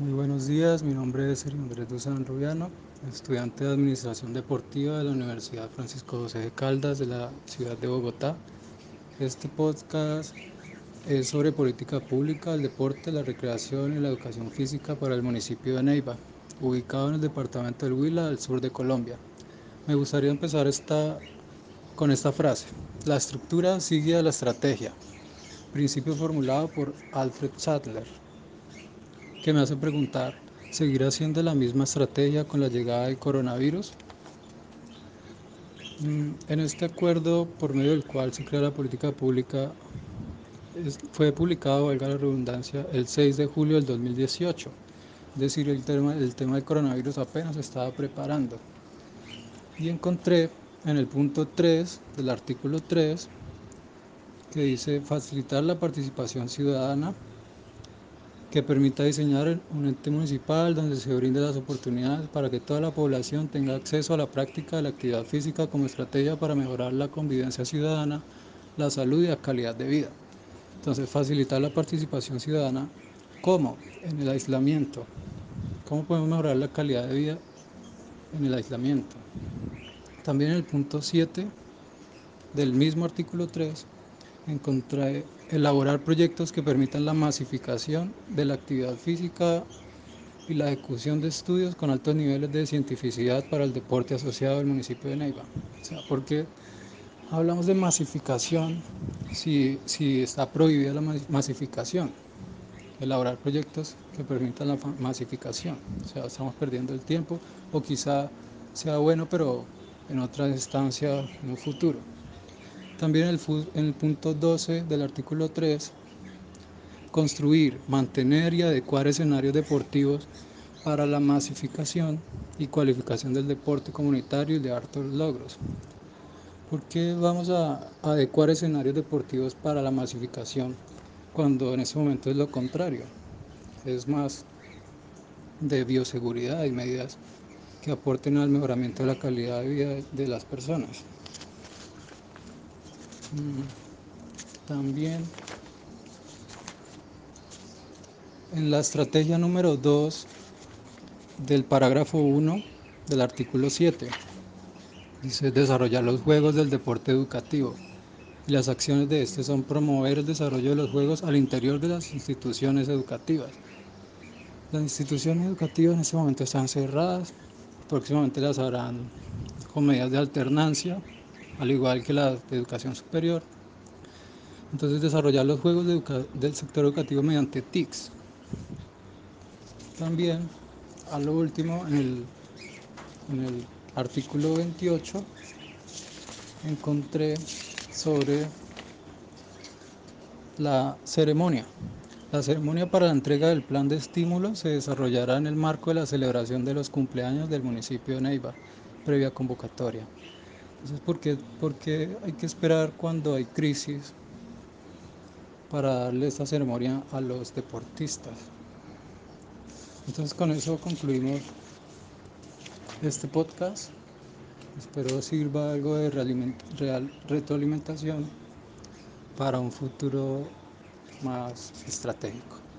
Muy buenos días, mi nombre es Sergio Andrés Duzán Rubiano, estudiante de Administración Deportiva de la Universidad Francisco José de Caldas de la ciudad de Bogotá. Este podcast es sobre política pública, el deporte, la recreación y la educación física para el municipio de Neiva, ubicado en el departamento del Huila, al sur de Colombia. Me gustaría empezar esta, con esta frase. La estructura sigue a la estrategia. Principio formulado por Alfred Sadler que me hace preguntar, ¿seguirá siendo la misma estrategia con la llegada del coronavirus? Mm, en este acuerdo por medio del cual se crea la política pública fue publicado, valga la redundancia, el 6 de julio del 2018. Es decir, el tema, el tema del coronavirus apenas estaba preparando. Y encontré en el punto 3 del artículo 3 que dice facilitar la participación ciudadana que permita diseñar un ente municipal donde se brinde las oportunidades para que toda la población tenga acceso a la práctica de la actividad física como estrategia para mejorar la convivencia ciudadana, la salud y la calidad de vida. Entonces, facilitar la participación ciudadana, ¿cómo? En el aislamiento. ¿Cómo podemos mejorar la calidad de vida en el aislamiento? También el punto 7 del mismo artículo 3 encontré elaborar proyectos que permitan la masificación de la actividad física y la ejecución de estudios con altos niveles de cientificidad para el deporte asociado al municipio de Neiva. O sea, porque hablamos de masificación si, si está prohibida la masificación, elaborar proyectos que permitan la masificación. O sea, estamos perdiendo el tiempo o quizá sea bueno, pero en otra instancia en un futuro. También en el, punto 12 del artículo 3, construir, mantener y adecuar escenarios deportivos para la masificación y cualificación del deporte comunitario y de altos logros. ¿Por qué vamos a adecuar escenarios deportivos para la masificación cuando en ese momento es lo contrario? Es más de bioseguridad y medidas que aporten al mejoramiento de la calidad de vida de las personas. Mm, también. En la estrategia número 2 del parágrafo 1 del artículo 7 dice desarrollar los juegos del deporte educativo. Y las acciones de este son promover el desarrollo de los juegos al interior de las instituciones educativas. Las instituciones educativas en este momento están cerradas, próximamente las harán con medidas de alternancia al igual que la de educación superior. Entonces desarrollar los juegos del sector educativo mediante TICs. También, a lo último, en el, en el artículo 28, encontré sobre la ceremonia. La ceremonia para la entrega del plan de estímulo se desarrollará en el marco de la celebración de los cumpleaños del municipio de Neiva, previa convocatoria. Entonces, ¿por qué, hay que esperar cuando hay crisis para darle esta ceremonia a los deportistas? Entonces, con eso concluimos este podcast. Espero sirva algo de real, retroalimentación para un futuro más estratégico.